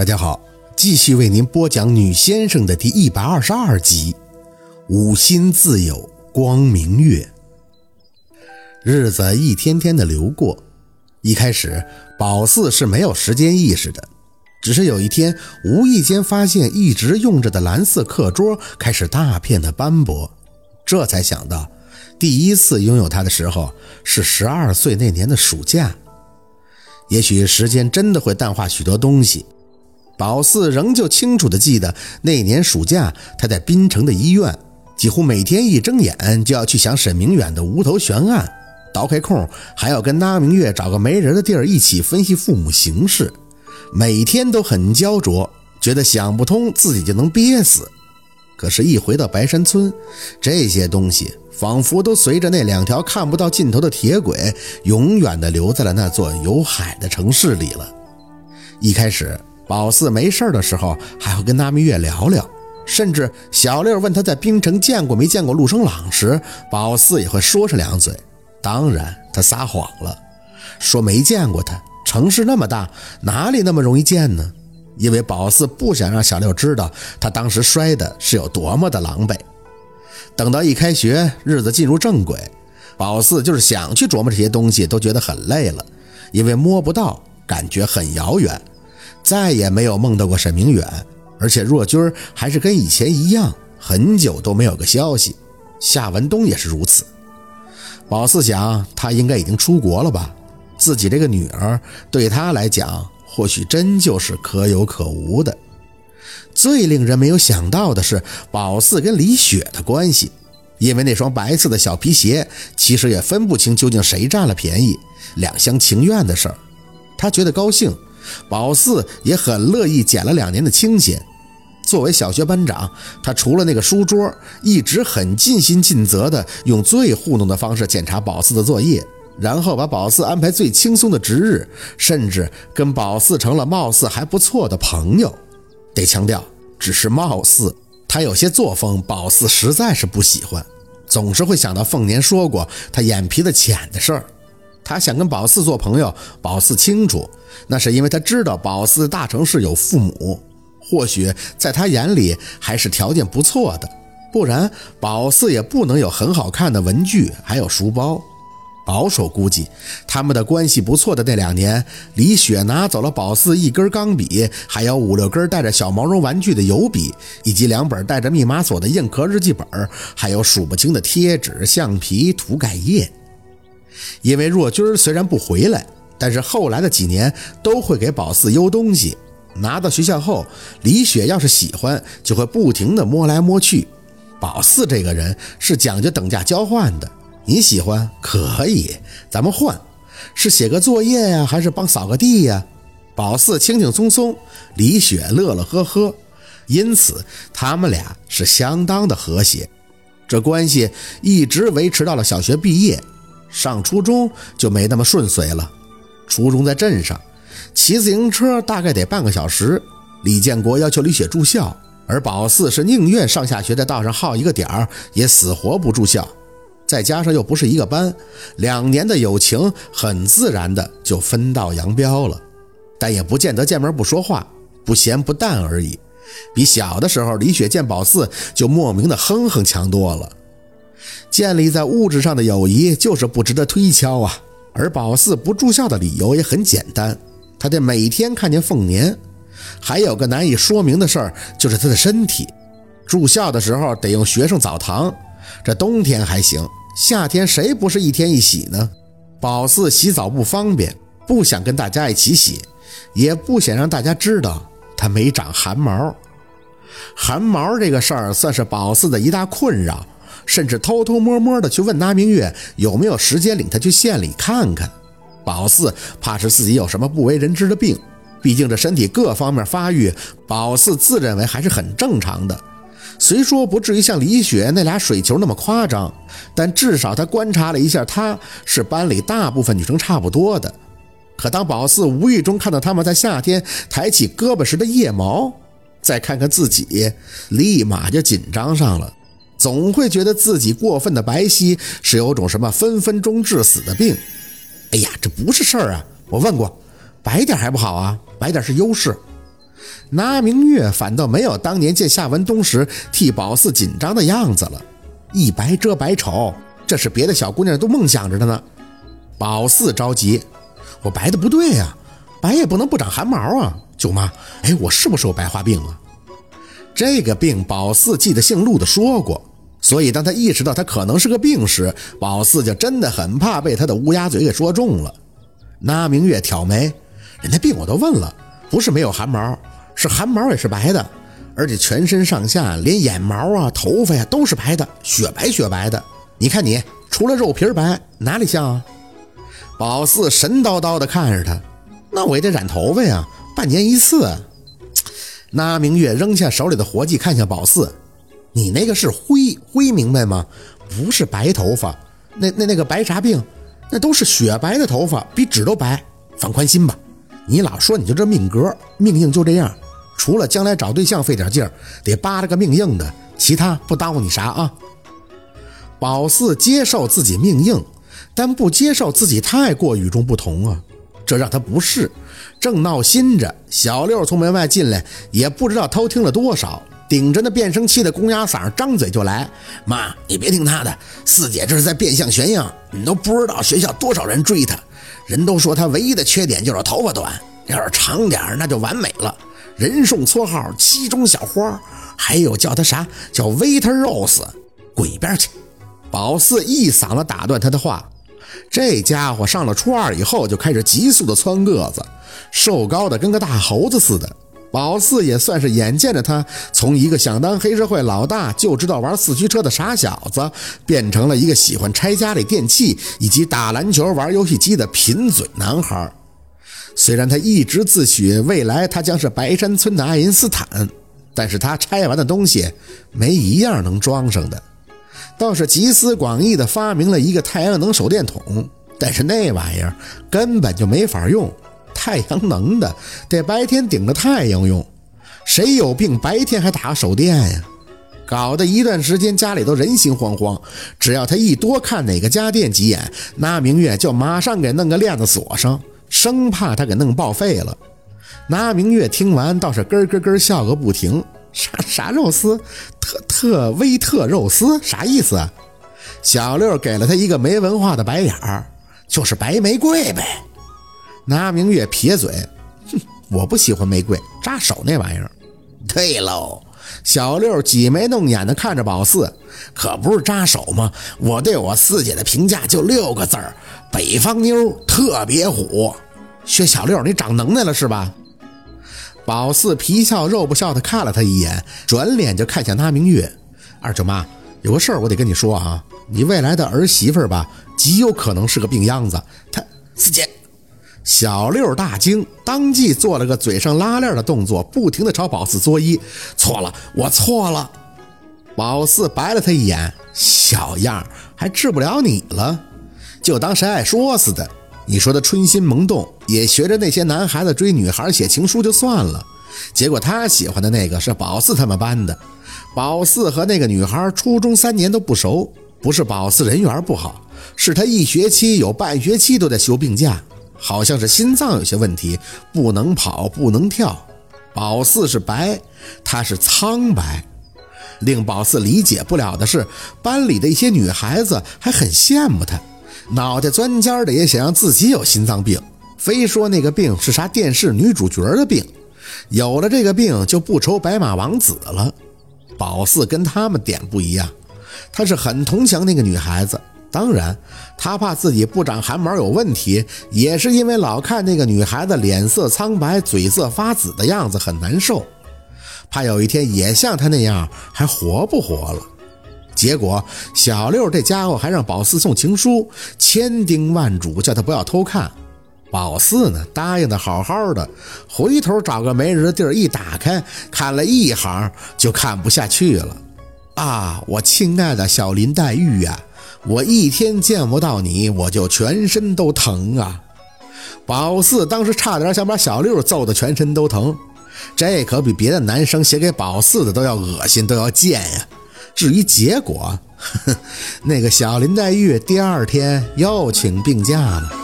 大家好，继续为您播讲《女先生》的第一百二十二集。五心自有光明月。日子一天天的流过，一开始宝四是没有时间意识的，只是有一天无意间发现一直用着的蓝色课桌开始大片的斑驳，这才想到第一次拥有它的时候是十二岁那年的暑假。也许时间真的会淡化许多东西。宝四仍旧清楚地记得那年暑假，他在滨城的医院，几乎每天一睁眼就要去想沈明远的无头悬案，倒开空还要跟那明月找个没人的地儿一起分析父母形势，每天都很焦灼，觉得想不通自己就能憋死。可是，一回到白山村，这些东西仿佛都随着那两条看不到尽头的铁轨，永远地留在了那座有海的城市里了。一开始。宝四没事的时候还会跟那明月聊聊，甚至小六问他在冰城见过没见过陆生朗时，宝四也会说上两嘴。当然，他撒谎了，说没见过他。城市那么大，哪里那么容易见呢？因为宝四不想让小六知道他当时摔的是有多么的狼狈。等到一开学，日子进入正轨，宝四就是想去琢磨这些东西，都觉得很累了，因为摸不到，感觉很遥远。再也没有梦到过沈明远，而且若君还是跟以前一样，很久都没有个消息。夏文东也是如此。宝四想，他应该已经出国了吧？自己这个女儿对他来讲，或许真就是可有可无的。最令人没有想到的是，宝四跟李雪的关系，因为那双白色的小皮鞋，其实也分不清究竟谁占了便宜，两厢情愿的事儿，他觉得高兴。宝四也很乐意捡了两年的清闲。作为小学班长，他除了那个书桌，一直很尽心尽责地用最糊弄的方式检查宝四的作业，然后把宝四安排最轻松的值日，甚至跟宝四成了貌似还不错的朋友。得强调，只是貌似。他有些作风，宝四实在是不喜欢，总是会想到凤年说过他眼皮子浅的事儿。他想跟宝四做朋友，宝四清楚，那是因为他知道宝四大城市有父母，或许在他眼里还是条件不错的，不然宝四也不能有很好看的文具，还有书包。保守估计，他们的关系不错的那两年，李雪拿走了宝四一根钢笔，还有五六根带着小毛绒玩具的油笔，以及两本带着密码锁的硬壳日记本，还有数不清的贴纸、橡皮、涂改液。因为若君虽然不回来，但是后来的几年都会给宝四邮东西。拿到学校后，李雪要是喜欢，就会不停地摸来摸去。宝四这个人是讲究等价交换的，你喜欢可以，咱们换，是写个作业呀，还是帮扫个地呀？宝四轻轻松松，李雪乐乐呵呵，因此他们俩是相当的和谐。这关系一直维持到了小学毕业。上初中就没那么顺遂了。初中在镇上，骑自行车大概得半个小时。李建国要求李雪住校，而宝四是宁愿上下学在道上耗一个点儿，也死活不住校。再加上又不是一个班，两年的友情很自然的就分道扬镳了。但也不见得见面不说话，不咸不淡而已。比小的时候，李雪见宝四就莫名的哼哼强多了。建立在物质上的友谊就是不值得推敲啊！而宝四不住校的理由也很简单，他得每天看见凤年。还有个难以说明的事儿，就是他的身体。住校的时候得用学生澡堂，这冬天还行，夏天谁不是一天一洗呢？宝四洗澡不方便，不想跟大家一起洗，也不想让大家知道他没长汗毛。汗毛这个事儿算是宝四的一大困扰。甚至偷偷摸摸的去问那明月有没有时间领他去县里看看。宝四怕是自己有什么不为人知的病，毕竟这身体各方面发育，宝四自认为还是很正常的。虽说不至于像李雪那俩水球那么夸张，但至少他观察了一下，她是班里大部分女生差不多的。可当宝四无意中看到他们在夏天抬起胳膊时的腋毛，再看看自己，立马就紧张上了。总会觉得自己过分的白皙是有种什么分分钟致死的病。哎呀，这不是事儿啊！我问过，白点还不好啊？白点是优势。拿明月反倒没有当年见夏文东时替宝四紧张的样子了，一白遮百丑，这是别的小姑娘都梦想着的呢。宝四着急，我白的不对呀，白也不能不长汗毛啊，舅妈，哎，我是不是有白化病啊？这个病宝四记得姓陆的说过，所以当他意识到他可能是个病时，宝四就真的很怕被他的乌鸦嘴给说中了。那明月挑眉，人家病我都问了，不是没有汗毛。是汗毛也是白的，而且全身上下连眼毛啊、头发呀都是白的，雪白雪白的。你看你，除了肉皮白，哪里像啊？宝四神叨叨地看着他，那我也得染头发呀，半年一次。那明月扔下手里的活计，看向宝四：“你那个是灰灰，明白吗？不是白头发。那那那个白啥病？那都是雪白的头发，比纸都白。放宽心吧，你老说你就这命格，命硬就这样。”除了将来找对象费点劲儿，得扒着个命硬的，其他不耽误你啥啊。宝四接受自己命硬，但不接受自己太过与众不同啊，这让他不适。正闹心着，小六从门外进来，也不知道偷听了多少，顶着那变声器的公鸭嗓，张嘴就来：“妈，你别听他的，四姐这是在变相炫耀，你都不知道学校多少人追她，人都说她唯一的缺点就是头发短，要是长点那就完美了。”人送绰号“七中小花”，还有叫他啥叫 “Waiter Rose”，滚一边去！宝四一嗓子打断他的话。这家伙上了初二以后就开始急速的蹿个子，瘦高的跟个大猴子似的。宝四也算是眼见着他从一个想当黑社会老大就知道玩四驱车的傻小子，变成了一个喜欢拆家里电器以及打篮球、玩游戏机的贫嘴男孩。虽然他一直自诩未来他将是白山村的爱因斯坦，但是他拆完的东西没一样能装上的，倒是集思广益的发明了一个太阳能手电筒，但是那玩意儿根本就没法用，太阳能的得白天顶着太阳用，谁有病白天还打手电呀？搞得一段时间家里都人心惶惶，只要他一多看哪个家电几眼，那明月就马上给弄个链子锁上。生怕他给弄报废了。那明月听完倒是咯咯咯笑个不停。啥啥肉丝？特特威特肉丝？啥意思？小六给了他一个没文化的白眼儿，就是白玫瑰呗。拿明月撇嘴，哼，我不喜欢玫瑰，扎手那玩意儿。对喽，小六挤眉弄眼的看着宝四，可不是扎手吗？我对我四姐的评价就六个字儿。北方妞特别虎，薛小六，你长能耐了是吧？宝四皮笑肉不笑的看了他一眼，转脸就看向那明月。二舅妈，有个事儿我得跟你说啊，你未来的儿媳妇吧，极有可能是个病秧子。他四姐，小六大惊，当即做了个嘴上拉链的动作，不停的朝宝四作揖。错了，我错了。宝四白了他一眼，小样，还治不了你了。就当谁爱说似的，你说他春心萌动，也学着那些男孩子追女孩写情书就算了。结果他喜欢的那个是宝四他们班的，宝四和那个女孩初中三年都不熟，不是宝四人缘不好，是他一学期有半学期都在休病假，好像是心脏有些问题，不能跑不能跳。宝四是白，他是苍白。令宝四理解不了的是，班里的一些女孩子还很羡慕他。脑袋钻尖的也想让自己有心脏病，非说那个病是啥电视女主角的病，有了这个病就不愁白马王子了。宝四跟他们点不一样，他是很同情那个女孩子，当然他怕自己不长汗毛有问题，也是因为老看那个女孩子脸色苍白、嘴色发紫的样子很难受，怕有一天也像她那样还活不活了。结果小六这家伙还让宝四送情书，千叮万嘱叫他不要偷看。宝四呢，答应的好好的，回头找个没人的地儿一打开，看了一行就看不下去了。啊，我亲爱的小林黛玉呀，我一天见不到你，我就全身都疼啊！宝四当时差点想把小六揍得全身都疼，这可比别的男生写给宝四的都要恶心，都要贱呀！至于结果，那个小林黛玉第二天又请病假了。